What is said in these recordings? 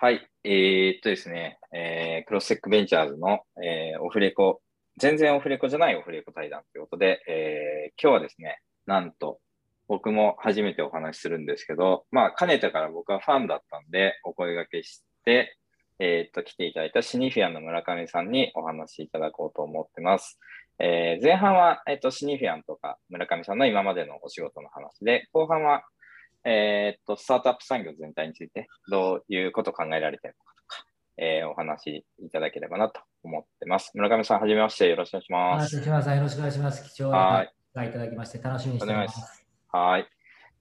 はい。えー、っとですね、えー、クロスセックベンチャーズの、えー、オフレコ、全然オフレコじゃないオフレコ対談ということで、えー、今日はですね、なんと、僕も初めてお話しするんですけど、まあ、かねてから僕はファンだったんで、お声掛けして、えー、っと、来ていただいたシニフィアンの村上さんにお話しいただこうと思ってます。えー、前半は、え、っと、シニフィアンとか村上さんの今までのお仕事の話で、後半はえー、っと、スタートアップ産業全体について、どういうことを考えられているのかとか、えー、お話いただければなと思ってます。村上さん、はじめまして、よろしくお願いします。島さん、よろしくお願いします。貴重な機会いただきまして、楽しみにしています。はい。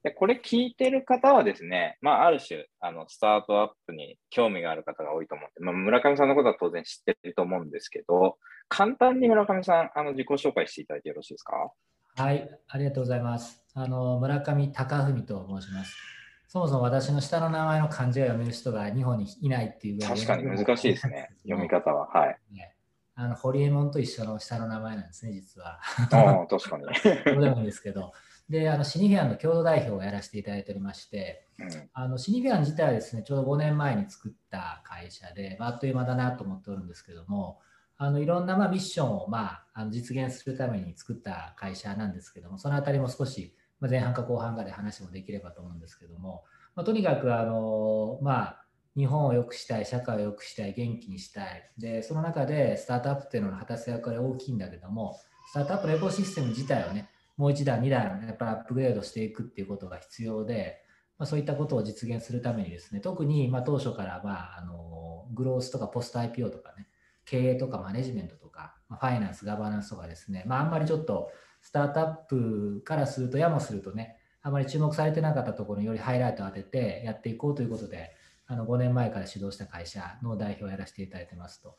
でこれ聞いてる方はですね、まあ、ある種、あの、スタートアップに興味がある方が多いと思って、まあ、村上さんのことは当然知ってると思うんですけど、簡単に村上さん、あの、自己紹介していただいてよろしいですか？はい、ありがとうございます。あの村上隆文と申します。そもそも私の下の名前の漢字を読める人が日本にいないっていう確かに難しいですね、読み方は。はい。ね、あのホリエモンと一緒の下の名前なんですね、実は。ああ、確かに。どうでもいいんですけど。で、あのシニフィアンの共同代表をやらせていただいておりまして、うん、あのシニフィアン自体はですね、ちょうど5年前に作った会社で、まあ、あっという間だなと思っておるんですけども、あのいろんなまあミッションをまああの実現するために作った会社なんですけども、そのあたりも少し前半か後半かで話もできればと思うんですけども、まあ、とにかくあの、まあ、日本を良くしたい、社会を良くしたい、元気にしたい。で、その中でスタートアップっていうのの果たす役割大きいんだけども、スタートアップのエコシステム自体をね、もう一段、二段、やっぱりアップグレードしていくっていうことが必要で、まあ、そういったことを実現するためにですね、特にま当初から、まあ、あのグロースとかポスト IPO とかね、経営とかマネジメントとか、まファイナンス、ガバナンスとかですね、まあ、あんまりちょっとスタートアップからすると、やもするとね、あまり注目されてなかったところによりハイライトを当ててやっていこうということで、あの5年前から指導した会社の代表をやらせていただいてますと。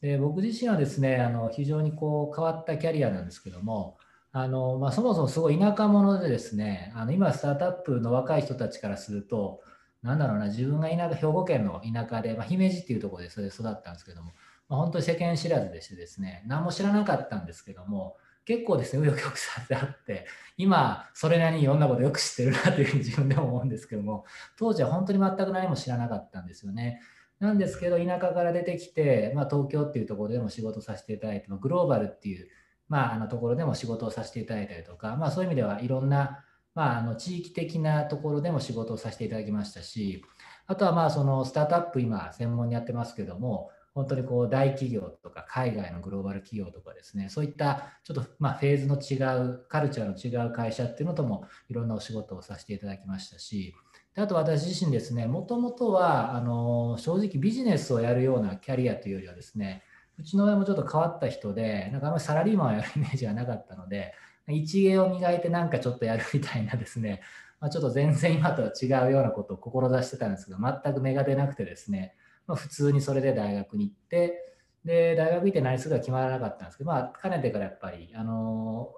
で僕自身はですね、あの非常にこう変わったキャリアなんですけども、あのまあ、そもそもすごい田舎者でですね、あの今スタートアップの若い人たちからすると、なんだろうな、自分が田舎兵庫県の田舎で、まあ、姫路っていうところでそれで育ったんですけども、まあ、本当に世間知らずでしてですね、何も知らなかったんですけども、結構ですね、紆余曲折あって、今、それなりにいろんなことよく知ってるなというふうに自分でも思うんですけども、当時は本当に全く何も知らなかったんですよね。なんですけど、田舎から出てきて、まあ、東京っていうところでも仕事させていただいて、グローバルっていう、まあ、あのところでも仕事をさせていただいたりとか、まあ、そういう意味ではいろんな、まあ、あの地域的なところでも仕事をさせていただきましたし、あとはまあそのスタートアップ今専門にやってますけども、本当にこう大企業とか海外のグローバル企業とかですね、そういったちょっとまフェーズの違う、カルチャーの違う会社っていうのともいろんなお仕事をさせていただきましたしで、あと私自身ですね、もともとはあの正直ビジネスをやるようなキャリアというよりはですね、うちの親もちょっと変わった人で、なんかあんまりサラリーマンをやるイメージがなかったので、一芸を磨いてなんかちょっとやるみたいなですね、まあ、ちょっと全然今とは違うようなことを志してたんですけど、全く芽が出なくてですね、まあ、普通にそれで大学に行って、で、大学行って何するか決まらなかったんですけど、まあ、かねてからやっぱり、あの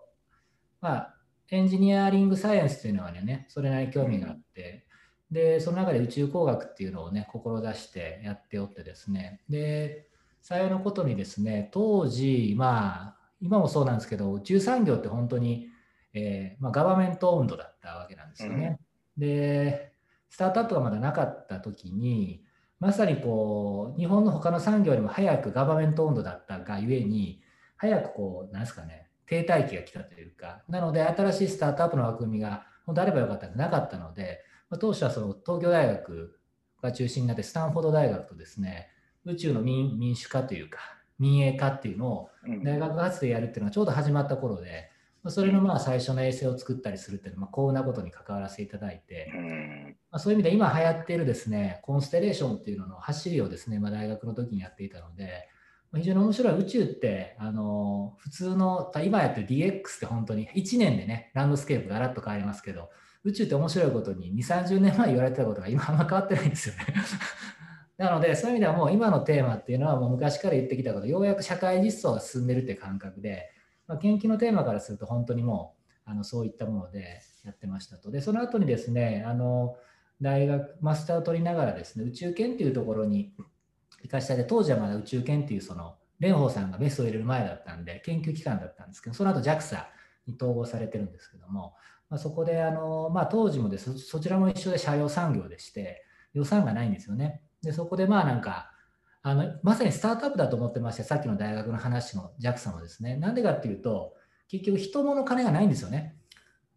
まあ、エンジニアリングサイエンスというのはね、それなりに興味があって、で、その中で宇宙工学っていうのをね、志してやっておってですね、で、幸いのことにですね、当時、まあ、今もそうなんですけど、宇宙産業って本当に、えーまあ、ガバメント温度だったわけなんですよね。うん、で、スタートアップがまだなかった時に、まさにこう日本の他の産業よりも早くガバメント温度だったがゆえに早くこうなんですかね停滞期が来たというかなので新しいスタートアップの枠組みが本当あればよかったんなかったので、まあ、当初はその東京大学が中心になってスタンフォード大学とですね宇宙の民民主化というか民営化っていうのを大学発でやるっていうのがちょうど始まった頃で、それのまあ最初の衛星を作ったりするっていうのは、幸運なことに関わらせていただいて、まあ、そういう意味で今流行っているですね、コンステレーションっていうのの走りをですね、まあ、大学の時にやっていたので、非常に面白い宇宙ってあの普通の今やってる DX って本当に1年でねランドスケープがガラッと変わりますけど宇宙って面白いことに2 3 0年前言われてたことが今あんま変わってないんですよね なのでそういう意味ではもう今のテーマっていうのはもう昔から言ってきたことようやく社会実装が進んでるって感覚でまあ、研究のテーマからすると本当にもうあのそういったものでやってましたと。で、その後にですね、あの大学、マスターを取りながらですね、宇宙研っていうところに行かしたで、当時はまだ宇宙研っていうその、蓮舫さんがメストを入れる前だったんで、研究機関だったんですけど、その後 JAXA に統合されてるんですけども、まあ、そこであの、まあ、当時もですそちらも一緒で社用産業でして、予算がないんですよね。でそこでまあなんかあのまさにスタートアップだと思ってましてさっきの大学の話の JAXA もですね。なんでかっていうと結局人物金がないんですよね。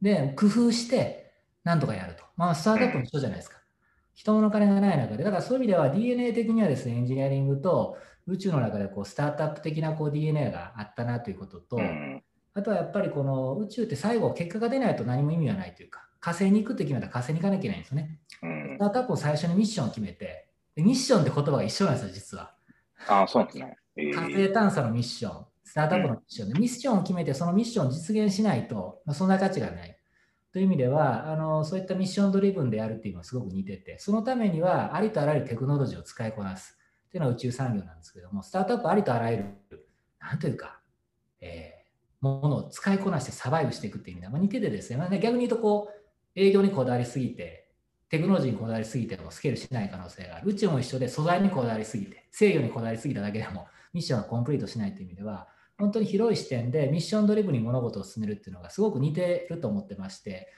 で工夫してなんとかやるまあスタートアップも一緒じゃないですか人物金がない中でだからそういう意味では DNA 的にはですねエンジニアリングと宇宙の中でこうスタートアップ的なこう DNA があったなということと、あとはやっぱりこの宇宙って最後結果が出ないと何も意味がないというか火星に行くって決めたら火星に行かなきゃいけないんですよね。スタートアップを最初にミッションを決めてミッションって言葉が一緒なんですよ、実は。ああ、そうですね。えー、火星探査のミッション、スタートアップのミッションで、うん、ミッションを決めて、そのミッションを実現しないと、まあ、そんな価値がない。という意味ではあの、そういったミッションドリブンでやるっていうのはすごく似てて、そのためにはありとあらゆるテクノロジーを使いこなす。っていうのは宇宙産業なんですけども、スタートアップありとあらゆる、なんというか、えー、ものを使いこなしてサバイブしていくっていう意味では、まあ、似ててですね、まあ、ね逆に言うとこう、営業にこだわりすぎて、テクノロジーにこだわりすぎてもスケールしない可能性がある。宇宙も一緒で素材にこだわりすぎて、制御にこだわりすぎただけでもミッションがコンプリートしないという意味では、本当に広い視点でミッションドリブに物事を進めるっていうのがすごく似てると思ってまして、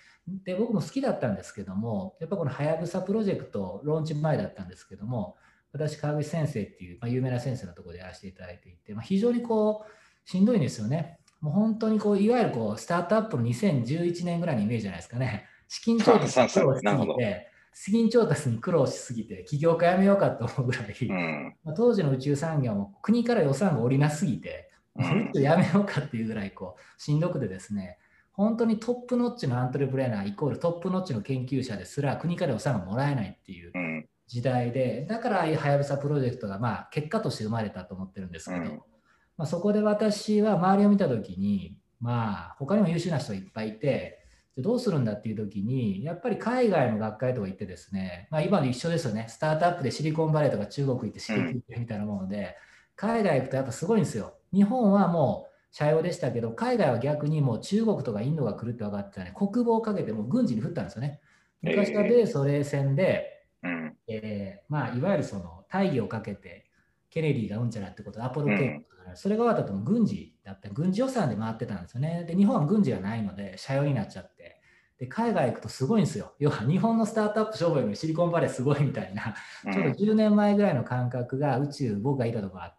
で僕も好きだったんですけども、やっぱこのはやぶさプロジェクト、ローンチ前だったんですけども、私、川口先生っていう、まあ、有名な先生のところでやらせていただいていて、まあ、非常にこうしんどいんですよね。もう本当にこういわゆるこうスタートアップの2011年ぐらいのイメージじゃないですかね。資金調達に苦労しすぎて、資金調達に苦労しすぎて、起業家やめようかと思うぐらい、うん、まあ、当時の宇宙産業も国から予算が下りなすぎて、うん、宇宙やめようかっていうぐらいこうしんどくてですね、本当にトップノッチのアントレプレーナーイコールトップノッチの研究者ですら国から予算がもらえないっていう時代で、だからああいうはやぶさプロジェクトがまあ結果として生まれたと思ってるんですけど、うん、まあ、そこで私は周りを見た時に、まあ他にも優秀な人がいっぱいいて、どうするんだっていう時に、やっぱり海外の学会とか行ってですね、まあ、今の一緒ですよね、スタートアップでシリコンバレーとか中国行って刺激みたいなもので、うん、海外行くとやっぱすごいんですよ。日本はもう社用でしたけど、海外は逆にもう中国とかインドが来るって分かってたね、国防をかけてもう軍事に振ったんですよね。昔は米ソ冷戦で、えー、えー、まあ、いわゆるその大義をかけて、ケネディがうんちゃらってことで、アポロ計画とか、それが終わったとも軍事だった、軍事予算で回ってたんですよね。で、日本は軍事がないので、社用になっちゃって。で海外行くとすごいんですよ。要は日本のスタートアップ商売よりシリコンバレーすごいみたいな、ちょうど10年前ぐらいの感覚が宇宙、僕がいたとこあって、うん、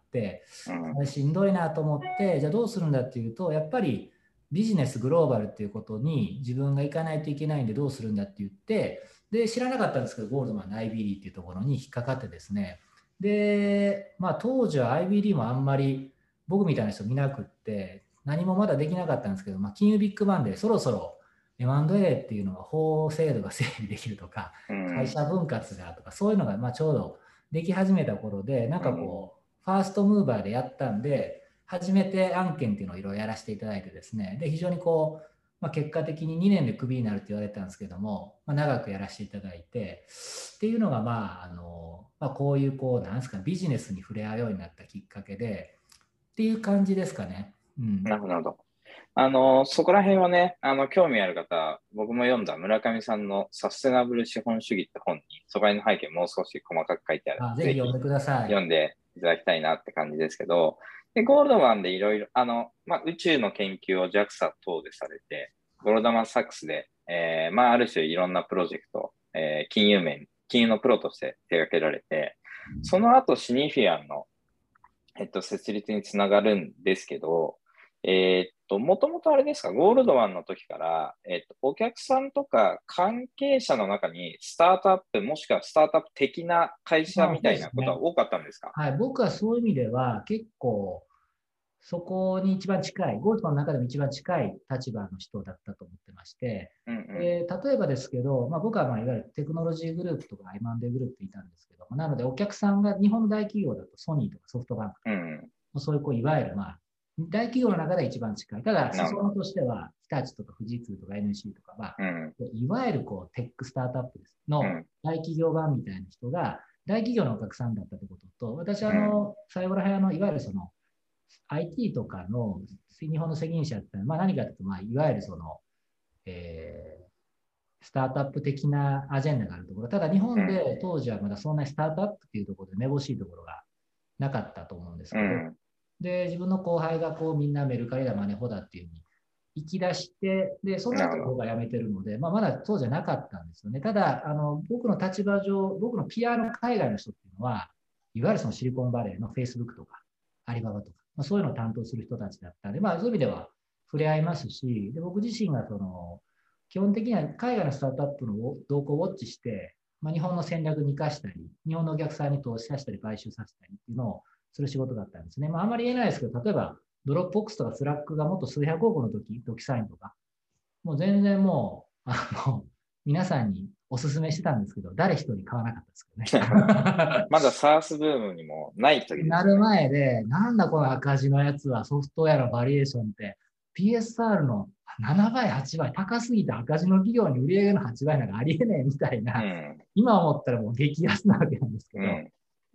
しんどいなと思って、じゃあどうするんだっていうと、やっぱりビジネスグローバルっていうことに自分が行かないといけないんでどうするんだって言って、で、知らなかったんですけど、ゴールドマンの IBD っていうところに引っかかってですね、で、まあ当時は IBD もあんまり僕みたいな人見なくって、何もまだできなかったんですけど、まあ、金融ビッグバンでそろそろ M&A っていうのは法制度が整備できるとか、会社分割がとか、そういうのがまあちょうどでき始めた頃で、なんかこう、ファーストムーバーでやったんで、初めて案件っていうのをいろいろやらせていただいてですね、で非常にこう、まあ、結果的に2年でクビになるって言われたんですけども、まあ、長くやらせていただいて、っていうのが、まあ、あの、まあ、こういう、こう、なんですか、ビジネスに触れ合うようになったきっかけで、っていう感じですかね。うん、なるほど。あの、そこら辺はね、あの、興味ある方、僕も読んだ村上さんのサステナブル資本主義って本に、そこら辺の背景もう少し細かく書いてあるので、ぜひ読んでください。読んでいただきたいなって感じですけど、で、ゴールドマンでいろいろ、あの、まあ、宇宙の研究を JAXA 等でされて、ゴールドマン・サックスで、えー、まあ、ある種いろんなプロジェクト、えー、金融面、金融のプロとして手掛けられて、その後シニフィアンの、えっと、設立につながるんですけど、えー、っと、もともとあれですか、ゴールドマンの時から、えっと、お客さんとか関係者の中にスタートアップ、もしくはスタートアップ的な会社みたいなことは多かったんですか、ね、はい、僕はそういう意味では結構、そこに一番近い、ゴールドマンの中でも一番近い立場の人だったと思ってまして、うんうん、えー、例えばですけど、まあ、僕はまあいわゆるテクノロジーグループとか M&A グループっていたんですけど、なのでお客さんが日本の大企業だとソニーとかソフトバンクとか、うん、そういうこういわゆるまあ大企業の中で一番近い。ただ、裾野としては、日立とか富士通とか NC とかは、うん、いわゆるこうテックスタートアップです。の大企業版みたいな人が、大企業のお客さんだったということ。と、私、あの、最後ら辺の、いわゆるその、IT とかの日本の責任者ってまあ何かというと、まあ、いわゆるその、えー、スタートアップ的なアジェンダがあるところ、ただ日本で当時はまだそんなスタートアップっていうところでめぼしいところがなかったと思うんですけど、で、自分の後輩がこうみんなメルカリだ、マネホだっていうふうに行き出して、で、その後僕が辞めてるので、まあ、まだそうじゃなかったんですよね。ただ、あの僕の立場上、僕の PR 海外の人っていうのは、いわゆるそのシリコンバレーの Facebook とか、アリババとか、まあ、そういうのを担当する人たちだったんで、まあ、そういう意味では触れ合いますし、で僕自身がその基本的には海外のスタートアップの動向をウォッチして、まあ、日本の戦略に生かしたり、日本のお客さんに投資させたり、買収させたりっていうのをする仕事だったんですね。まあ、あんまり言えないですけど、例えば、ドロップボックスとかスラックがもっと数百億の時、 DocuSign とか、もう全然もう、あの、皆さんにお勧めしてたんですけど、誰一人買わなかったですけどね。まだ SARS ブームにもない時です、ね、なる前で、なんだこの赤字のやつはソフトウェアのバリュエーションって、PSR の7倍、8倍、高すぎて赤字の企業に売り上げの8倍なんかありえねえみたいな、うん、今思ったらもう激安なわけなんですけど、うん、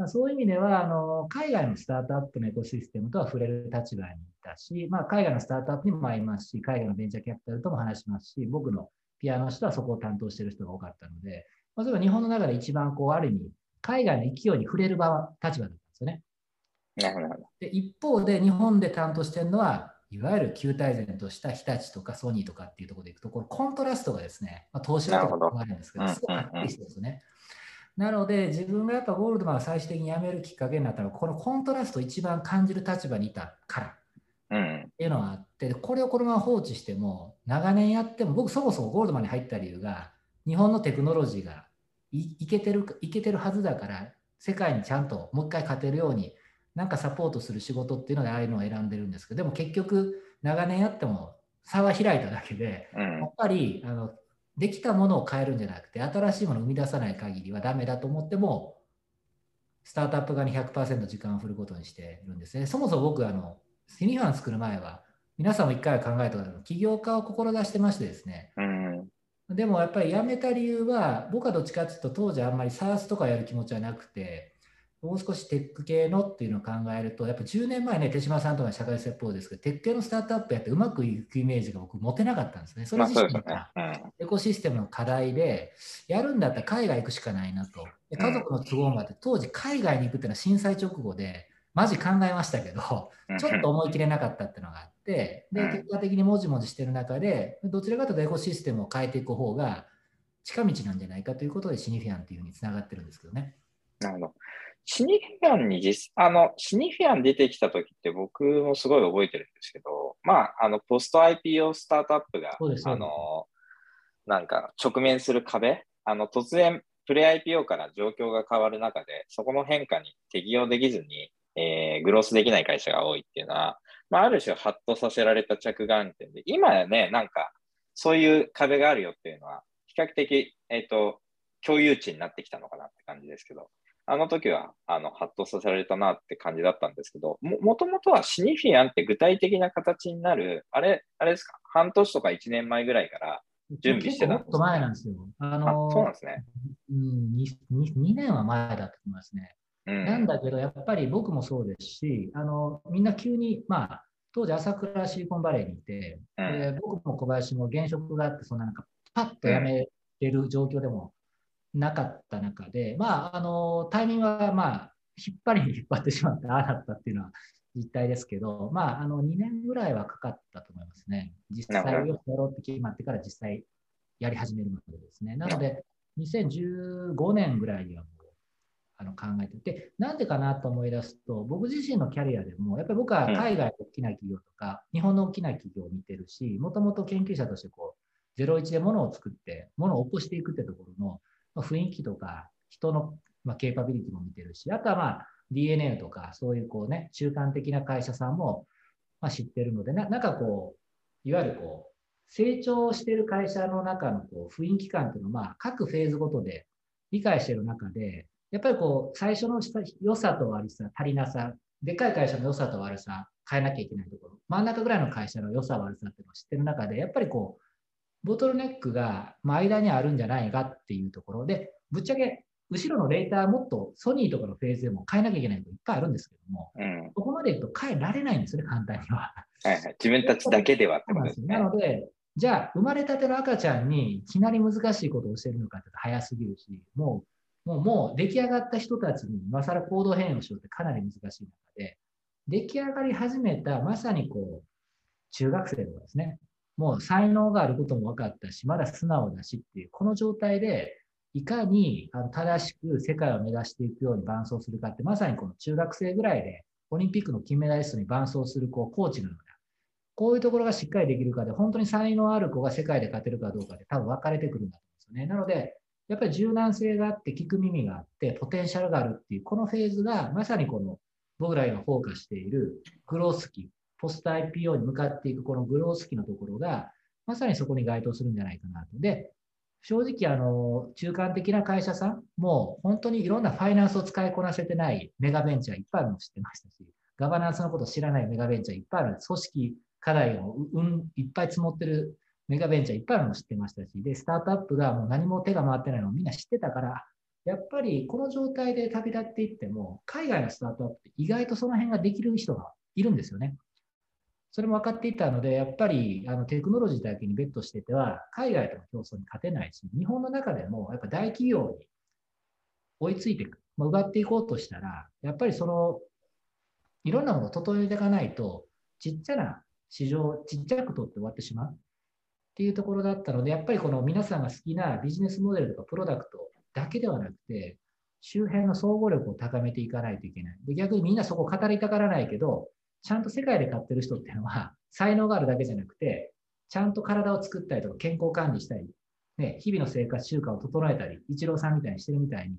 そういう意味ではあの、海外のスタートアップのエコシステムとは触れる立場にいたし、まあ、海外のスタートアップにも会いますし、海外のベンチャーキャピタルとも話しますし、僕のピアノの人はそこを担当している人が多かったので、まあ、それは日本の中で一番こう、ある意味、海外の勢いに触れる場立場だったんですよね。で一方で日本で担当しているのは、いわゆる旧大前とした日立とかソニーとかっていうところでいくと、このコントラストがですね、まあ、投資だとかもあるんですけど、すごいはっきりしてるんですね。なので、自分がやっぱゴールドマンが最終的に辞めるきっかけになったのは、このコントラストを一番感じる立場にいたから。っていうのがあって、これをこのまま放置しても、長年やっても、僕そもそもゴールドマンに入った理由が、日本のテクノロジーがいいけてるいけてるはずだから、世界にちゃんともう一回勝てるようになんかサポートする仕事っていうのでああいうのを選んでるんですけどでも結局長年やっても差は開いただけで、うん、やっぱりあのできたものを変えるんじゃなくて新しいものを生み出さない限りはダメだと思ってもスタートアップ側に100%時間を振ることにしてるんですね。そもそも僕あのシニファン作る前は皆さんも一回は考えたこと起業家を志してましてですね、うん、でもやっぱり辞めた理由は僕はどっちかっていうと当時あんまり SARS とかやる気持ちはなくてもう少しテック系のっていうのを考えると、やっぱ10年前ね、手島さんとか社会説法ですけど、テック系のスタートアップやってうまくいくイメージが僕持てなかったんですね。それ自身がエコシステムの課題で、やるんだったら海外行くしかないなと。で家族の都合もあって、当時海外に行くっていうのは震災直後で、マジ考えましたけど、ちょっと思い切れなかったっていうのがあって、で、結果的にもじもじしてる中で、どちらかというとエコシステムを変えていく方が近道なんじゃないかということでシニフィアンっていうふうにつながってるんですけどね。なるほど。シニフィアンに実、あの、シニフィアン出てきた時って僕もすごい覚えてるんですけど、まあ、あの、ポスト IPO スタートアップが、あの、なんか直面する壁、あの、突然、プレ IPO から状況が変わる中で、そこの変化に適応できずに、えー、グロースできない会社が多いっていうのは、まあ、ある種、ハッとさせられた着眼点で、今やね、なんか、そういう壁があるよっていうのは、比較的、えっ、ー、と、共有値になってきたのかなって感じですけど、あの時は、あの、ハッとさせられたなって感じだったんですけど、も、もともとはシニフィアンって具体的な形になる、あれ、あれですか、半年とか1年前ぐらいから準備してたんですかもっと前なんですよ。あのー、そうなんですね。うん2、2, 2年は前だと思いますね。うん、なんだけど、やっぱり僕もそうですし、あの、みんな急に、まあ、当時朝倉シリコンバレーにいて、うん、僕も小林も現職があって、そんななんか、パッと辞めれる状況でもなかった中で、まあ、あのタイミングは、まあ、引っ張りに引っ張ってしまって、ああだったっていうのは実態ですけど、まあ、あの2年ぐらいはかかったと思いますね。実際をやろうって決まってから実際やり始めるまでですね。なので、2015年ぐらいにはもうあの考えてて、なんでかなと思い出すと、僕自身のキャリアでも、やっぱり僕は海外の大きな企業とか、日本の大きな企業を見てるし、もともと研究者としてこう、01でものを作って、ものを起こしていくってところの、ま雰囲気とか人の、まあ、ケーパビリティも見てるし、あとはまあ DNA とかそういうこうね、中間的な会社さんも、まあ、知ってるのでな、なんかこう、いわゆるこう、成長してる会社の中のこう雰囲気感っていうのを、まあ、各フェーズごとで理解してる中で、やっぱりこう、最初の良さと悪さ、足りなさ、でっかい会社の良さと悪さ、変えなきゃいけないところ、真ん中ぐらいの会社の良さ悪さっていうのを知ってる中で、やっぱりこう、ボトルネックが間にあるんじゃないかっていうところで、ぶっちゃけ後ろのレーターもっとソニーとかのフェーズでも変えなきゃいけないこといっぱいあるんですけども、うん、ここまで言うと変えられないんですよね、簡単には。はいはい、自分たちだけではってことですね。なので、じゃあ、生まれたての赤ちゃんにいきなり難しいことを教えるのかって早すぎるし、もう、もう、もう出来上がった人たちに今更行動変容しようってかなり難しい中で、出来上がり始めたまさにこう、中学生とかですね、もう才能があることも分かったし、まだ素直だしっていう、この状態で、いかに正しく世界を目指していくように伴走するかって、まさにこの中学生ぐらいで、オリンピックの金メダリストに伴走するこうコーチのような、こういうところがしっかりできるかで、本当に才能ある子が世界で勝てるかどうかで多分分かれてくるんだと思うんですよね。なので、やっぱり柔軟性があって、聞く耳があって、ポテンシャルがあるっていう、このフェーズがまさにこの僕らがフォーカスしているグロース期、ポスト IPO に向かっていくこのグロース期のところが、まさにそこに該当するんじゃないかなと。で、正直、あの、中間的な会社さんも本当にいろんなファイナンスを使いこなせてないメガベンチャーいっぱいあるの知ってましたし、ガバナンスのこと知らないメガベンチャーいっぱいある。組織課題を、うん、いっぱい積もってるメガベンチャーいっぱいあるの知ってましたし、で、スタートアップがもう何も手が回ってないのをみんな知ってたから、やっぱりこの状態で旅立っていっても、海外のスタートアップって意外とその辺ができる人がいるんですよね。それも分かっていたので、やっぱりあのテクノロジーだけにベットしてては、海外との競争に勝てないし、日本の中でもやっぱ大企業に追いついていく、まあ、奪っていこうとしたら、やっぱりその、いろんなものを整えていかないと、ちっちゃな市場、ちっちゃく取って終わってしまうっていうところだったので、やっぱりこの皆さんが好きなビジネスモデルとかプロダクトだけではなくて、周辺の総合力を高めていかないといけない。で逆にみんなそこ語りたがらないけど、ちゃんと世界で買ってる人っていうのは、才能があるだけじゃなくて、ちゃんと体を作ったりとか健康管理したり、ね、日々の生活習慣を整えたり、イチローさんみたいにしてるみたいに、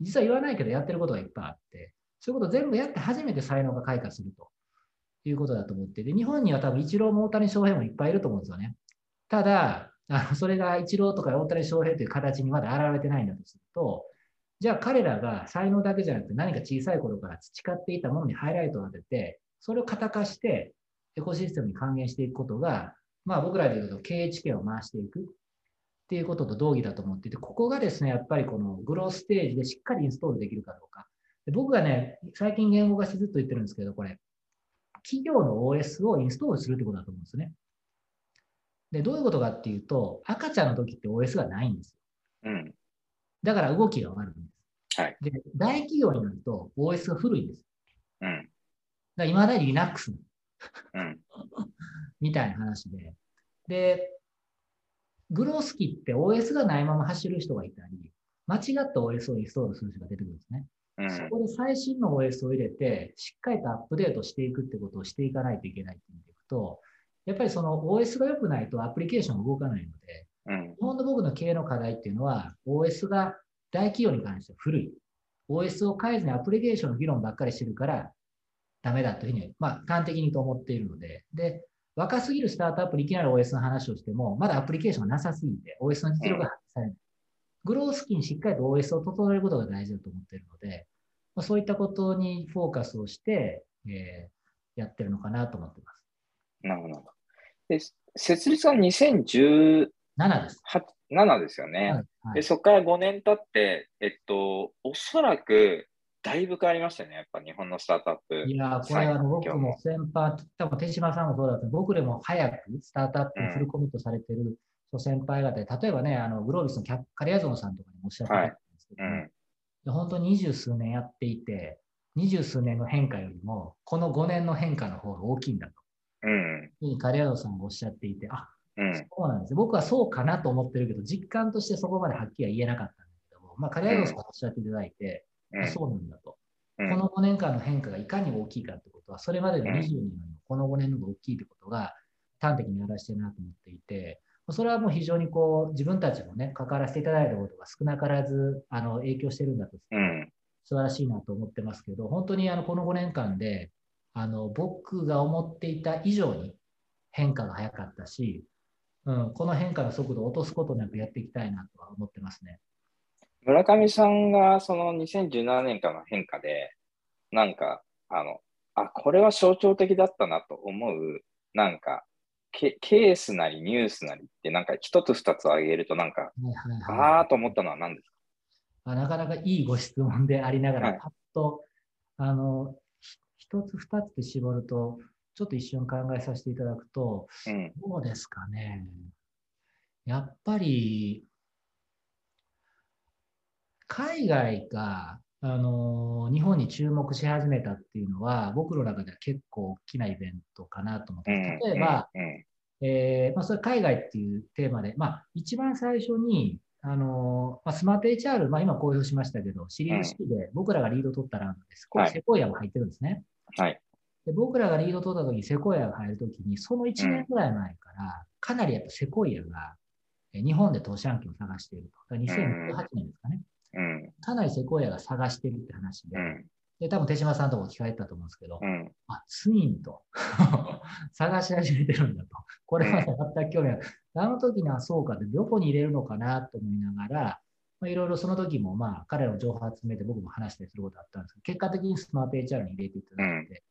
実は言わないけどやってることがいっぱいあって、そういうこと全部やって初めて才能が開花するということだと思ってで、日本には多分イチローも大谷翔平もいっぱいいると思うんですよね。ただ、あのそれがイチローとか大谷翔平という形にまだ現れてないんだとすると、じゃあ彼らが才能だけじゃなくて何か小さい頃から培っていたものにハイライトを当てて、それを型化してエコシステムに還元していくことが、まあ僕らで言うと経営知見を回していくっていうことと同義だと思っていて、ここがですね、やっぱりこのグローステージでしっかりインストールできるかどうか。で僕がね、最近言語化してずっと言ってるんですけど、これ、企業の OS をインストールするってことだと思うんですね。で、どういうことかっていうと、赤ちゃんの時って OS がないんですよ。うん。だから動きが悪いんです。はい。で、大企業になると OS が古いんです。うん。だいまだに Linux うん、みたいな話で。で、グロースキって OS がないまま走る人がいたり、間違った OS をインストールする人が出てくるんですね。うん、そこで最新の OS を入れて、しっかりとアップデートしていくってことをしていかないといけないって見ていくと、やっぱりその OS が良くないとアプリケーションが動かないので、うん、日本の僕の経営の課題っていうのは、OS が大企業に関しては古い。OS を変えずにアプリケーションの議論ばっかりしてるから、ダメだというふうに、まあ、端的にと思っているので、で、若すぎるスタートアップにいきなり OS の話をしても、まだアプリケーションがなさすぎて、OS の実力が発揮されない。グロースキにしっかりと OS を整えることが大事だと思っているので、まあ、そういったことにフォーカスをして、えー、やってるのかなと思ってます。なるほど。で設立は2017です。7ですよね。はいはい、でそこから5年経って、えっと、おそらくだいぶ変わりましたね、やっぱ日本のスタートアップ。いや、これあの僕も先輩、多分手島さんもそうだった僕でも早くスタートアップにフルコミットされてる先輩方で、うん、例えばね、あのグロービスのキャカリアゾンさんとかにもおっしゃってたんですけど、はい。うん、本当に二十数年やっていて、二十数年の変化よりも、この5年の変化の方が大きいんだと。うん、カリアゾンさんがおっしゃっていて、あ、うん、そうなんです僕はそうかなと思ってるけど、実感としてそこまではっきりは言えなかったんだけども、まあ、カリアゾンさんがおっしゃっていただいて、うん、そうなんだと。この5年間の変化がいかに大きいかってことは、それまでの20年よりもこの5年の方が大きいってことが端的に表してるなと思っていて、それはもう非常にこう自分たちもね、関わらせていただいたことが少なからずあの影響してるんだと、うん、素晴らしいなと思ってますけど、本当にあのこの5年間であの僕が思っていた以上に変化が早かったし、うん、この変化の速度を落とすことなくやっていきたいなとは思ってますね。村上さんがその2017年間の変化で、なんか、あの、あ、これは象徴的だったなと思う、なんか、ケケースなりニュースなりってなんか一つ二つ挙げるとなんか、はいはいはい、ああと思ったのは何ですか？あなかなかいいご質問でありながら、はい、パッと、あの、一つ二つで絞ると、ちょっと一瞬考えさせていただくと、うん、どうですかね。やっぱり、海外が、あの日本に注目し始めたっていうのは、僕の中では結構大きなイベントかなと思って、例えば、えーまあ、それ海外っていうテーマで、まあ、一番最初に、あのまあ、スマート HR、まあ、今公表しましたけど、シリーズ式で僕らがリード取ったらです。これ、セコイアも入ってるんですね。はい。で僕らがリード取った時にセコイアが入る時に、その1年ぐらい前から、かなりやっぱセコイアが日本で投資案件を探していると。2018年ですかね。うん、かなりセコイアが探してるって話で、うん、で、多分手島さんとも聞かれたと思うんですけど、うん、あ、ツインと 探し始めてるんだと。これは全く興味ない。あの時にはそうかって、どこに入れるのかなと思いながら、まあ、いろいろその時も、まあ、彼らの情報を集めて僕も話したりすることあったんですけど、結果的にスマート HR に入れていただいて、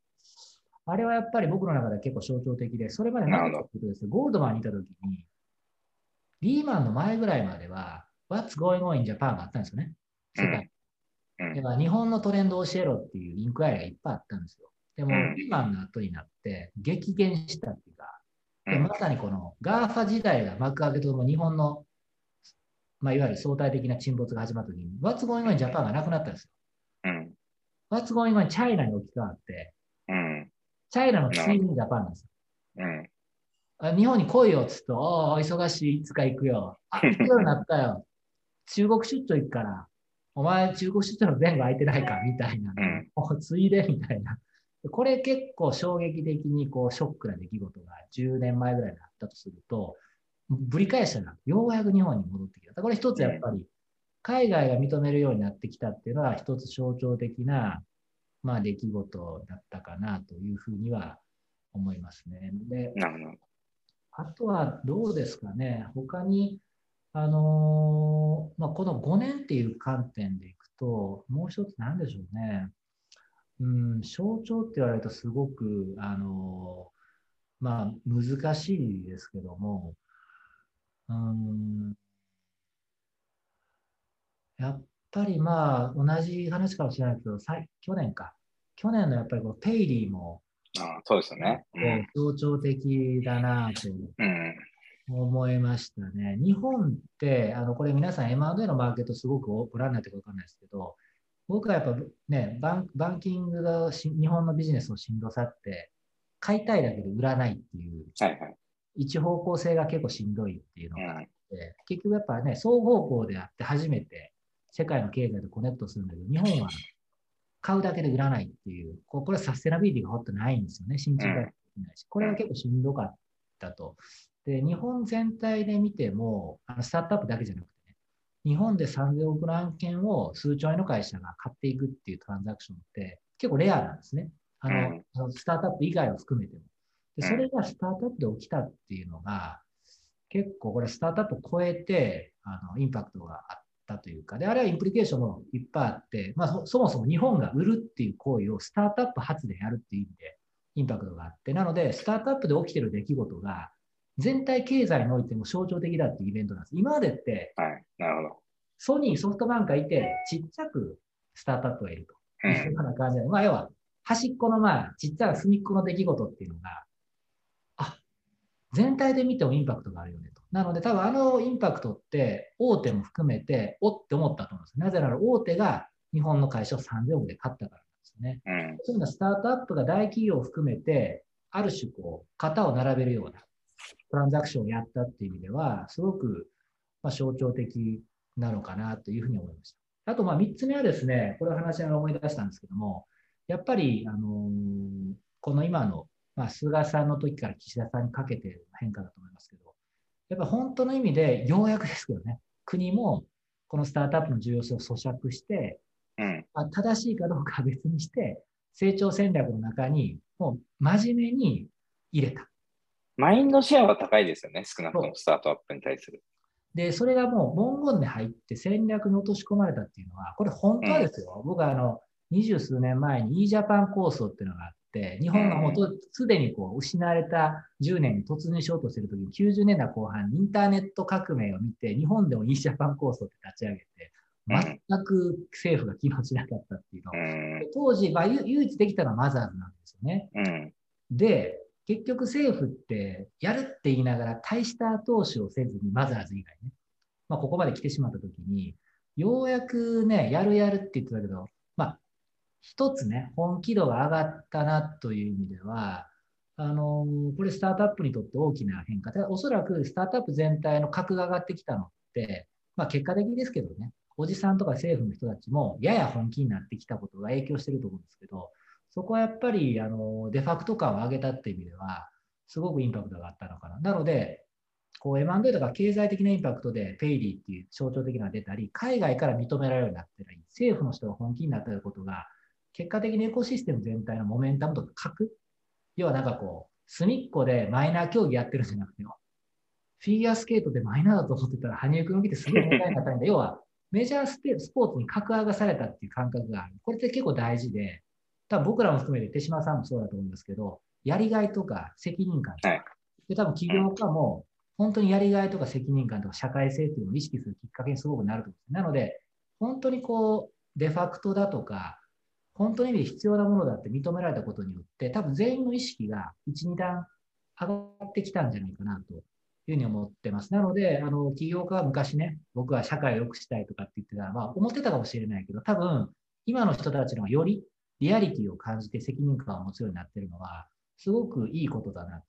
あれはやっぱり僕の中で結構象徴的で、それまで何かというとですね、ゴールドマンにいた時に、リーマンの前ぐらいまでは、What's going on in Japan があったんですよね。世界。だから日本のトレンドを教えろっていうインクワイアがいっぱいあったんですよ。でも、リーマンの後になって激減したっていうか、でまさにこの GAFA 時代が幕開けとも日本の、まあ、いわゆる相対的な沈没が始まった時に、What's going on in Japan がなくなったんですよ。うん、What's going on in China に置き換わって、うん、チャイナの次にジャパンなんですよ。うん日本に来いよっつっと、おお、忙しい、いつか行くよ。あ、行くようになったよ。中国出張行くから、お前中国出張の前後空いてないかみたいな、うん、ついでみたいな。これ結構衝撃的にこうショックな出来事が10年前ぐらいにあったとすると、ぶり返したら、ようやく日本に戻ってきた。これ一つやっぱり、海外が認めるようになってきたっていうのは一つ象徴的な、まあ、出来事だったかなというふうには思いますね。で。あとはどうですかね、他に、あのー、まあ、この5年っていう観点でいくと、もう一つ何でしょうね。うん、象徴って言われるとすごく、あのー、まあ、難しいですけども、うん、やっぱりまあ、同じ話かもしれないけど、去年か。去年のやっぱりこうペイリーもあそうですよね。象徴的だなと思いましたね。日本って、あのこれ皆さん M&A のマーケットすごくご覧になってるか分かんないですけど、僕はやっぱね、バンバンキングが日本のビジネスのしんどさって、買いたいだけで売らないっていう、はいはい、一方向性が結構しんどいっていうのがあって、うん、結局やっぱね、双方向であって初めて世界の経済とコネクトするんだけど、日本は買うだけで売らないっていう、これはサステナビリティがほとないんですよね、新陳代謝できないし。これは結構しんどかったと。で、日本全体で見ても、あのスタートアップだけじゃなくてね、日本で3000億の案件を数兆円の会社が買っていくっていうトランザクションって結構レアなんですね。あの、うん、スタートアップ以外を含めても。で、それがスタートアップで起きたっていうのが、結構これスタートアップを超えて、あの、インパクトがあったというか、で、あれはインプリケーションもいっぱいあって、まあそ、そもそも日本が売るっていう行為をスタートアップ発でやるっていう意味で、インパクトがあって、なので、スタートアップで起きてる出来事が、全体経済においても象徴的だっていうイベントなんです。今までって、はい、なるほど。ソニー、ソフトバンクがいて、ちっちゃくスタートアップがいると。いうような感じで、まあ、要は、端っこのまあ、ちっちゃな隅っこの出来事っていうのが、あ、全体で見てもインパクトがあるよねと。なので、多分あのインパクトって大手も含めて、おって思ったと思うんです。なぜなら大手が日本の会社を3000億で買ったからなんですね。うん、そういうのはスタートアップが大企業を含めて、ある種こう、型を並べるようなトランザクションをやったっていう意味では、すごくま象徴的なのかなというふうに思いました。あと、まあ、3つ目はですね、これを話しながら思い出したんですけども、やっぱり、あのー、この今の、まあ、菅さんの時から岸田さんにかけて変化だと思いますけど、やっぱ本当の意味で、ようやくですけどね、国もこのスタートアップの重要性を咀嚼して、うん、まあ、正しいかどうかは別にして、成長戦略の中に、もう真面目に入れた。マインドシェアは高いですよね、少なくともスタートアップに対する。で、それがもう文言で入って戦略に落とし込まれたっていうのは、これ本当はですよ、うん、僕はあの、二十数年前に e ジャパン構想っていうのがあっ、日本がもうすでにこう失われた10年に突入しようとしているときに、90年代後半にインターネット革命を見て、日本でも e ジャパン構想って立ち上げて、全く政府が機能しなかったっていうの。当時、まあ、唯一できたのはマザーズなんですよね。で、結局政府ってやるって言いながら大した投資をせずにマザーズ以外ね、まあ、ここまで来てしまったときに、ようやくね、やるやるって言ってたけど、まあ、一つね、本気度が上がったなという意味では、あのこれスタートアップにとって大きな変化で、おそらくスタートアップ全体の格が上がってきたのって、まあ、結果的ですけどね、おじさんとか政府の人たちもやや本気になってきたことが影響してると思うんですけど、そこはやっぱりあのデファクト感を上げたっていう意味では、すごくインパクトがあったのかな。なので、こう M&A とか経済的なインパクトで Paidy っていう象徴的なのが出たり、海外から認められるようになったり、政府の人が本気になったことが、結果的にエコシステム全体のモメンタムとか格、要はなんかこう、隅っこでマイナー競技やってるんじゃなくて、フィギュアスケートでマイナーだと思ってたら、羽生君を見てすごい問題になったんだ。要は、メジャーススポーツに格上がされたっていう感覚がある。これって結構大事で、多分僕らも含めて手島さんもそうだと思うんですけど、やりがいとか責任感とか、で多分起業家も本当にやりがいとか責任感とか社会性っていうのを意識するきっかけにすごくなると思うんです。なので、本当にこう、デファクトだとか、本当に必要なものだって認められたことによって、多分全員の意識が1、2段上がってきたんじゃないかなというふうに思ってます。なので、あの、起業家は昔ね、僕は社会を良くしたいとかって言ってたら、まあ、思ってたかもしれないけど、多分、今の人たちのがよりリアリティを感じて責任感を持つようになってるのは、すごくいいことだなと。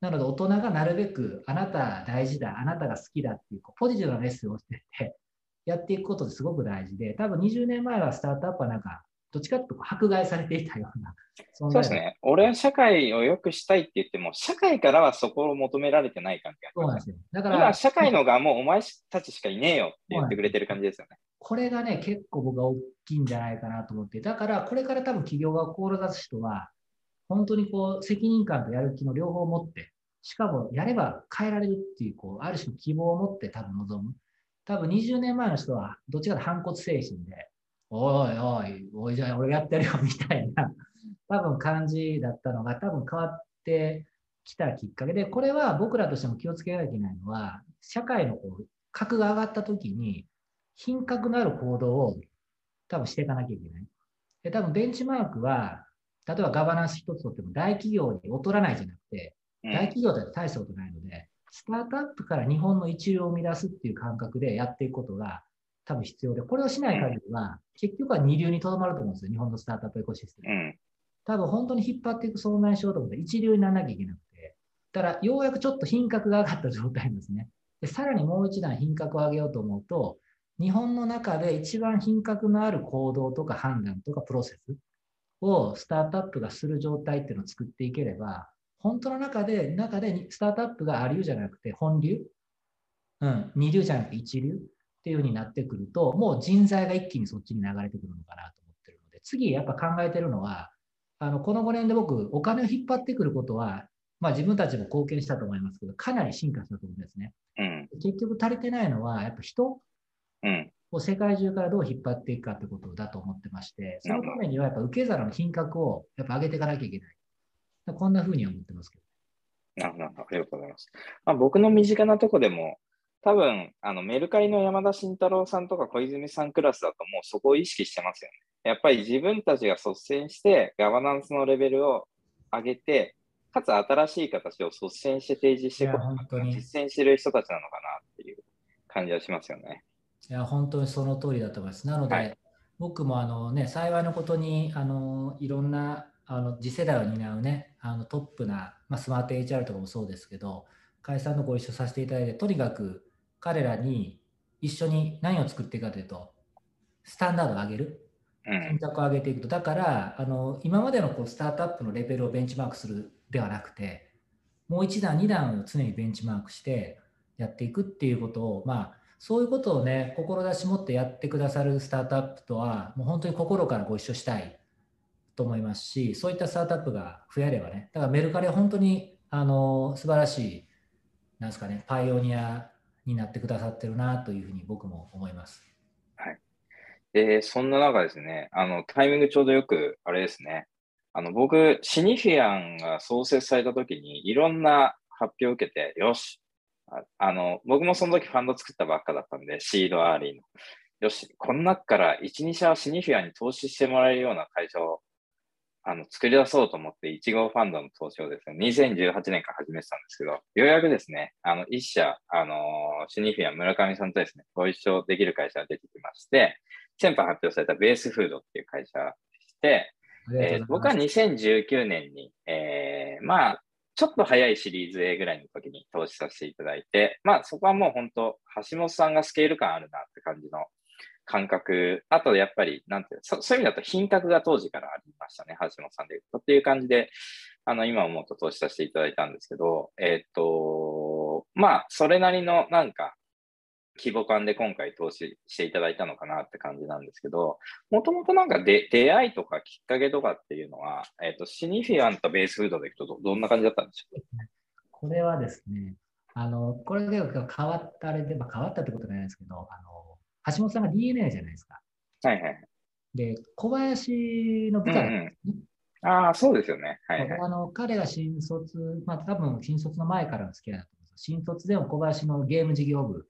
なので、大人がなるべく、あなた大事だ、あなたが好きだっていう、ポジティブなメッセージをしてて、やっていくことですごく大事で、多分20年前はスタートアップはなんか、どっちかというと迫害されていたような。そうですね。俺は社会を良くしたいって言っても、社会からはそこを求められてない感じがそうなんですよ。だから、今、社会の側もお前たちしかいねえよって言ってくれてる感じですよね。これがね、結構僕は大きいんじゃないかなと思って、だからこれから多分企業が志す人は、本当にこう責任感とやる気の両方を持って、しかもやれば変えられるっていう、こう、ある種の希望を持って多分望む。多分20年前の人は、どっちかと反骨精神で、おいおい、おいじゃあ俺やってるよみたいな、多分感じだったのが多分変わってきたきっかけで、これは僕らとしても気をつけなきゃいけないのは、社会のこう格が上がった時に、品格のある行動を多分していかなきゃいけない。で多分ベンチマークは、例えばガバナンス一つとっても大企業に劣らないじゃなくて、大企業だと大したことないので、スタートアップから日本の一流を生み出すっていう感覚でやっていくことが多分必要で、これをしない限りは、結局は二流にとどまると思うんですよ、日本のスタートアップエコシステム。うん、多分本当に引っ張っていく存在しようと思って、一流にならなきゃいけなくて、だからようやくちょっと品格が上がった状態なんですね。でさらにもう一段品格を上げようと思うと、日本の中で一番品格のある行動とか判断とかプロセスをスタートアップがする状態っていうのを作っていければ、本当の中で、中でスタートアップがあり流じゃなくて本流、うん、二流じゃなくて一流、っていう風になってくると、もう人材が一気にそっちに流れてくるのかなと思ってるので、次やっぱ考えてるのは、あのこの5年で僕、お金を引っ張ってくることは、まあ、自分たちも貢献したと思いますけど、かなり進化したと思うんですね。うん、結局足りてないのは、やっぱ人を世界中からどう引っ張っていくかってことだと思ってまして、そのためにはやっぱ受け皿の品格をやっぱ上げていかなきゃいけない。こんなふうに思ってますけど。なるほど、ありがとうございます。まあ、僕の身近なとこでも、多分、あの、メルカリの山田慎太郎さんとか小泉さんクラスだともうそこを意識してますよね。やっぱり自分たちが率先してガバナンスのレベルを上げて、かつ新しい形を率先して提示していく実践してる人たちなのかなっていう感じはしますよね。いや、本当にその通りだと思います。なので、はい、僕もあのね、幸いなことに、あの、いろんなあの次世代を担うね、あのトップな、まあ、スマート HR とかもそうですけど、解散のご一緒させていただいて、とにかく彼らに一緒に何を作っていくかというと、スタンダードを上げる、選択を上げていくと、だからあの今までのこうスタートアップのレベルをベンチマークするではなくて、もう一段、二段を常にベンチマークしてやっていくっていうことを、まあ、そういうことをね、志持ってやってくださるスタートアップとは、もう本当に心からご一緒したいと思いますし、そういったスタートアップが増えればね、だからメルカリは本当にあの素晴らしい、なんですかね、パイオニアになってくださってるなというふうに僕も思います。はい。で、そんな中ですね、あの、タイミングちょうどよく、あれですね、あの、僕、シニフィアンが創設された時に、いろんな発表を受けて、よし、ああの、僕もその時ファンド作ったばっかだったんで、シードアーリーの。よし、この中から1、2社はシニフィアンに投資してもらえるような会社をあの、作り出そうと思って、1号ファンドの投資をですね、2018年から始めてたんですけど、ようやくですね、あの、一社、あのシニフィア村上さんとですね、ご一緒できる会社が出てきまして、先般発表されたベースフードっていう会社でして、えー、僕は2019年に、えー、まあ、ちょっと早いシリーズ A ぐらいの時に投資させていただいて、まあそこはもう本当、橋本さんがスケール感あるなって感じの感覚、あとやっぱり、なんていうそそういう意味だと品格が当時からありましたね、橋本さんで言うと。っていう感じで、あの、今思うと投資させていただいたんですけど、えー、っと、まあ、それなりのなんか、規模感で今回投資していただいたのかなって感じなんですけど、もともとなんかで出会いとかきっかけとかっていうのは、えっ、ー、と、シニフィアントベースフードでいくとどどんな感じだったんでしょう？これはですね、あの、これで変わったあれで、まあ、変わったってことじゃないですけど、あの、橋本さんが DNA じゃないですか。はいはい。で、小林の部下だったんですね。うんうん、ああ、そうですよね。はい、はい、あの彼が新卒、まあ多分新卒の前からの付き合いだと思うんです新卒でも小林のゲーム事業部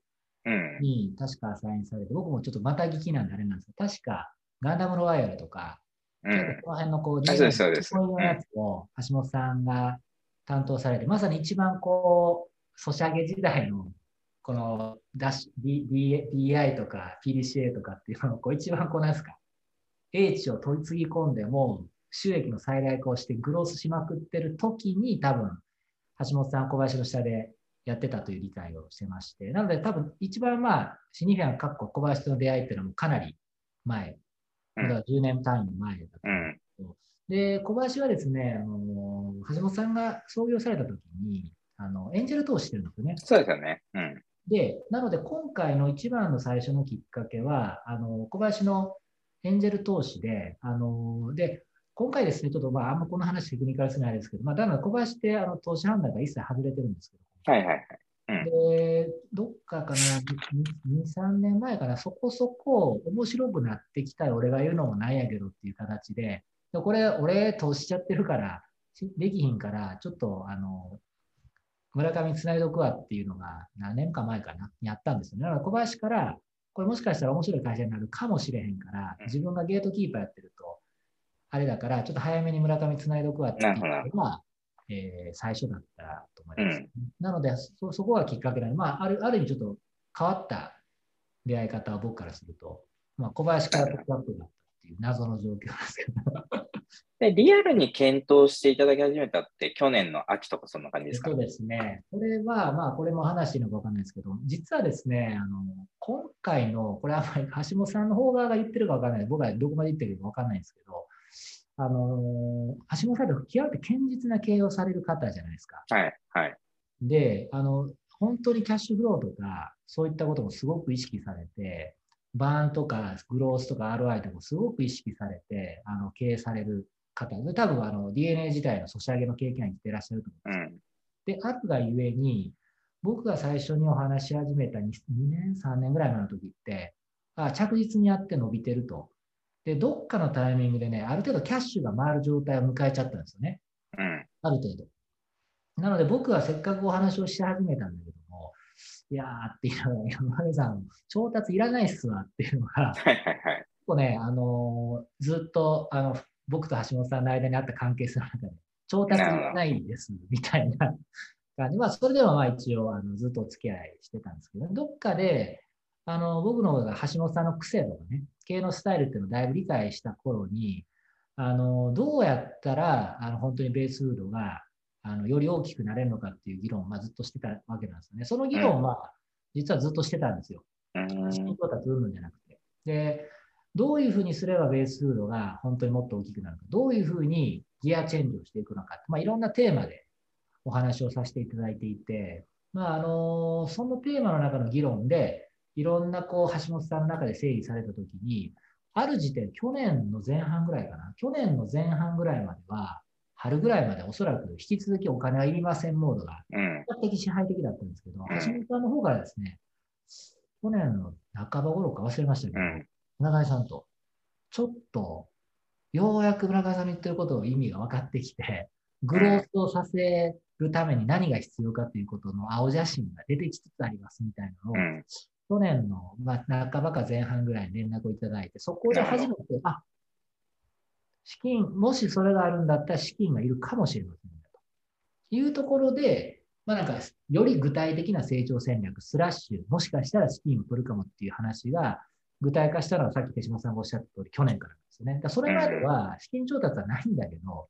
に確かアサインされて、うん、僕もちょっとまた聞きなんであれなんですけど、確かガンダムロワイヤルとか、うん、この辺のこう、そういうやつを橋本さんが担当されて、まさに一番こう、ソシャゲ時代のこのダッシュ、DI とか PDCA とかっていうのをこう一番こうなんですか、英知を取り継ぎ込んでも収益の最大化をしてグロースしまくってる時に多分橋本さん小林の下でやってたという理解をしてまして、なので多分一番まあ、シニフィアン、かっこ小林との出会いっていうのもかなり前、だから10年単位の前だったんですけど、で、小林はですね、あの橋本さんが創業された時に、あのエンジェル投資してるんですよね。そうですよね。うん、で、なので今回の一番の最初のきっかけは、あの小林のエンジェル投資で、あので今回ですね、ちょっとまあ、あんまこの話テクニカルすぎないですけど、まあ、だから小林ってあの投資判断が一切外れてるんですけど、はいはいはい。うん、で、どっかかな、2、3年前かな、そこそこ面白くなってきたら俺が言うのもなんやけどっていう形で、でこれ、俺、投資しちゃってるから、できひんから、ちょっと、あの、村上つないどくわっていうのが何年か前かな、やったんですよね。だから小林から、これもしかしたら面白い会社になるかもしれへんから、自分がゲートキーパーやってると、あれだから、ちょっと早めに村上つないどくわっていうのが、えー、最初だったと思います。うん、なのでそ、そこがきっかけなので、まあ、あるある意味ちょっと変わった出会い方は僕からすると、まあ、小林からトップアップだったっていう謎の状況ですけど。でリアルに検討していただき始めたって去年の秋とかそんな感じですか？そうですね。これは、まあ、これも話のか分かんないですけど、実はですね、あの今回の、これは橋本さんの方側が言ってるか分かんない、僕はどこまで言ってるか分かんないんですけど、あの橋本さんって極めて堅実な経営をされる方じゃないですか。はい、はい。で、あの、本当にキャッシュフローとか、そういったこともすごく意識されて、バーンとかグロースとか ROI とかすごく意識されて、あの経営される方で、多分あの DNA 自体のソシャゲの経験にってらっしゃると思うんです。うん、で、あるがゆえに、僕が最初にお話し始めた 2, 2年、3年ぐらい前の時って、あ着実にやって伸びてると。で、どっかのタイミングでね、ある程度キャッシュが回る状態を迎えちゃったんですよね。うん。ある程度。なので僕はせっかくお話をし始めたんだけども、いやーっていうのは、山根さん、調達いらないっすわっていうのが、はいはいはい。結構ね、あのー、ずっと、あの、僕と橋本さんの間にあった関係性の中で、調達いらないです、みたいな感じ。まあ、それでもまあ一応、あのずっとお付き合いしてたんですけど、どっかで、あの、僕の方が橋本さんの癖とかね、経営のスタイルっていうのをだいぶ理解した頃に、あの、どうやったら、あの、本当にベースフードが、あの、より大きくなれるのかっていう議論を、まあ、ずっとしてたわけなんですよね。その議論は、実はずっとしてたんですよ。資金調達うんじゃなくて。で、どういうふうにすればベースフードが本当にもっと大きくなるか、どういうふうにギアチェンジをしていくのか、まあ、いろんなテーマでお話をさせていただいていて、まあ、あの、そのテーマの中の議論で、いろんなこう橋本さんの中で整理されたときに、ある時点、去年の前半ぐらいかな、去年の前半ぐらいまでは、春ぐらいまでおそらく引き続きお金はいりませんモードが、比較的支配的だったんですけど、橋本さんの方からですね、去年の半ば頃か忘れましたけど、村上さんと、ちょっと、ようやく村上さんの言ってることの意味が分かってきて、グロースをさせるために何が必要かということの青写真が出てきつつありますみたいなのを、去年の、まあ、半ばか前半ぐらいに連絡をいただいて、そこで初めて、あ、資金、もしそれがあるんだったら資金がいるかもしれませんというところで、まあなんか、より具体的な成長戦略、スラッシュ、もしかしたら資金を取るかもっていう話が具体化したのはさっき手島さんがおっしゃった通り、去年からですよね。だそれまでは資金調達はないんだけど、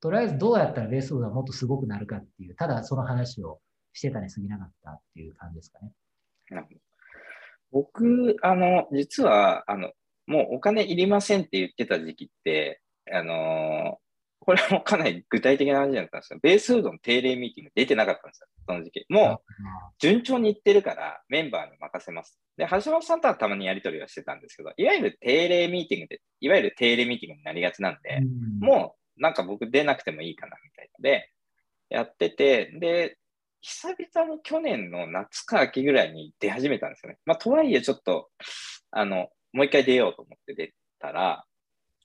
とりあえずどうやったらベースがもっとすごくなるかっていう、ただその話をしてたに過ぎなかったっていう感じですかね。僕、あの、実は、あの、もうお金いりませんって言ってた時期って、あのこれもかなり具体的な話だったんですよ。ベースフードの定例ミーティング出てなかったんですよ、その時期。もう、順調にいってるからメンバーに任せます。で、橋本さんとはたまにやり取りはしてたんですけど、いわゆる定例ミーティングで、いわゆる定例ミーティングになりがちなんで、もうなんか僕出なくてもいいかなみたいなで、やってて、で、久々に去年の夏か秋ぐらいに出始めたんですよね。まあ、とはいえちょっと、あの、もう一回出ようと思って出たら、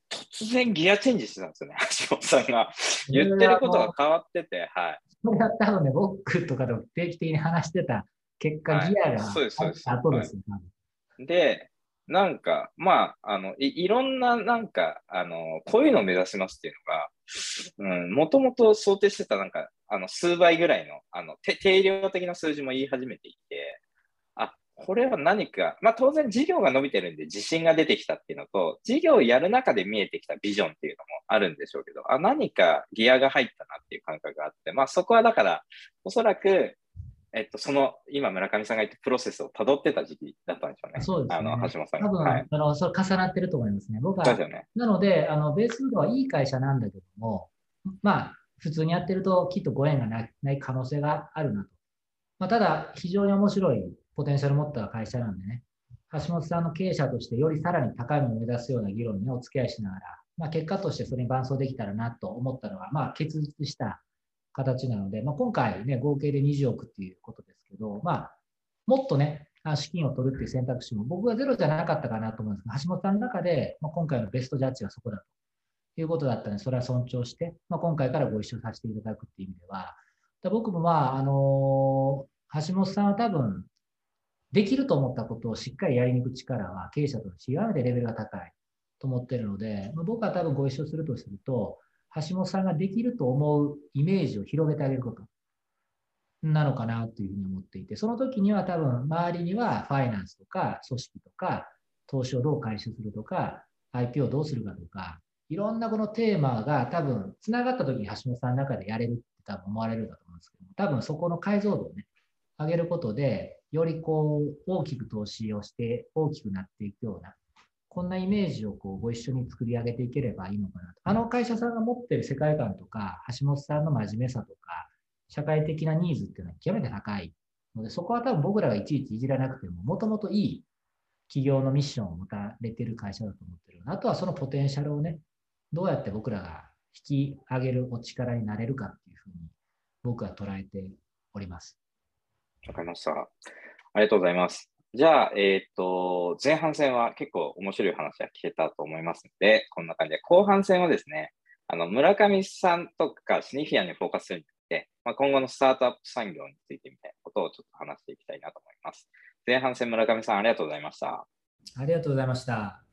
突然ギアチェンジしてたんですよね、橋本さんが。言ってることが変わってて、はい。それは多分ね、僕とかでも定期的に話してた結果、ギアがそうです、そうです。後です、で、なんか、まあ、あのい、いろんな、なんか、あの、こういうのを目指しますっていうのが、うん、もともと想定してた、なんか、あの、数倍ぐらいの、あの、定量的な数字も言い始めていて、これは何か、まあ当然事業が伸びてるんで自信が出てきたっていうのと、事業をやる中で見えてきたビジョンっていうのもあるんでしょうけど、あ、何かギアが入ったなっていう感覚があって、まあそこはだから、おそらく、えっと、その、今村上さんが言ったプロセスを辿ってた時期だったんでしょうね。そうですね。あの、橋本さん多分、はい、あの、それ重なってると思いますね。僕は、ね、なので、あの、ベースフードはいい会社なんだけども、まあ、普通にやってるときっとご縁がない可能性があるなと。まあ、ただ、非常に面白いポテンシャルを持った会社なんでね、橋本さんの経営者としてよりさらに高いものを目指すような議論にお付き合いしながら、まあ、結果としてそれに伴走できたらなと思ったのは、まあ、結実した形なので、まあ、今回ね、合計で20億っていうことですけど、まあ、もっとね、資金を取るっていう選択肢も僕はゼロじゃなかったかなと思うんですが、橋本さんの中で、まあ、今回のベストジャッジはそこだということだったので、それは尊重して、まあ、今回からご一緒させていただくっていう意味では、僕もまあ、あの、橋本さんは多分、できると思ったことをしっかりやりにく力は経営者と違うでレベルが高いと思ってるので、僕は多分ご一緒するとすると、橋本さんができると思うイメージを広げてあげることなのかなというふうに思っていて、その時には多分周りにはファイナンスとか組織とか投資をどう回収するとか IP をどうするかとか、いろんなこのテーマが多分つながった時に橋本さんの中でやれるって多分思われるんだと思うんですけど、多分そこの解像度をね、上げることで、よりこう大きく投資をして大きくなっていくような、こんなイメージをこうご一緒に作り上げていければいいのかなと。あの会社さんが持ってる世界観とか、橋本さんの真面目さとか、社会的なニーズっていうのは極めて高いので、そこは多分僕らがいちいちいじらなくても、もともといい企業のミッションを持たれてる会社だと思ってる。あとはそのポテンシャルをね、どうやって僕らが引き上げるお力になれるかっていうふうに僕は捉えております。わかりました。ありがとうございます。じゃあ、えっ、ー、と、前半戦は結構面白い話が聞けたと思いますので、こんな感じで、後半戦はですね、あの、村上さんとかシニフィアにフォーカスするにて、まあ、今後のスタートアップ産業についてみたいなことをちょっと話していきたいなと思います。前半戦村上さん、ありがとうございました。ありがとうございました。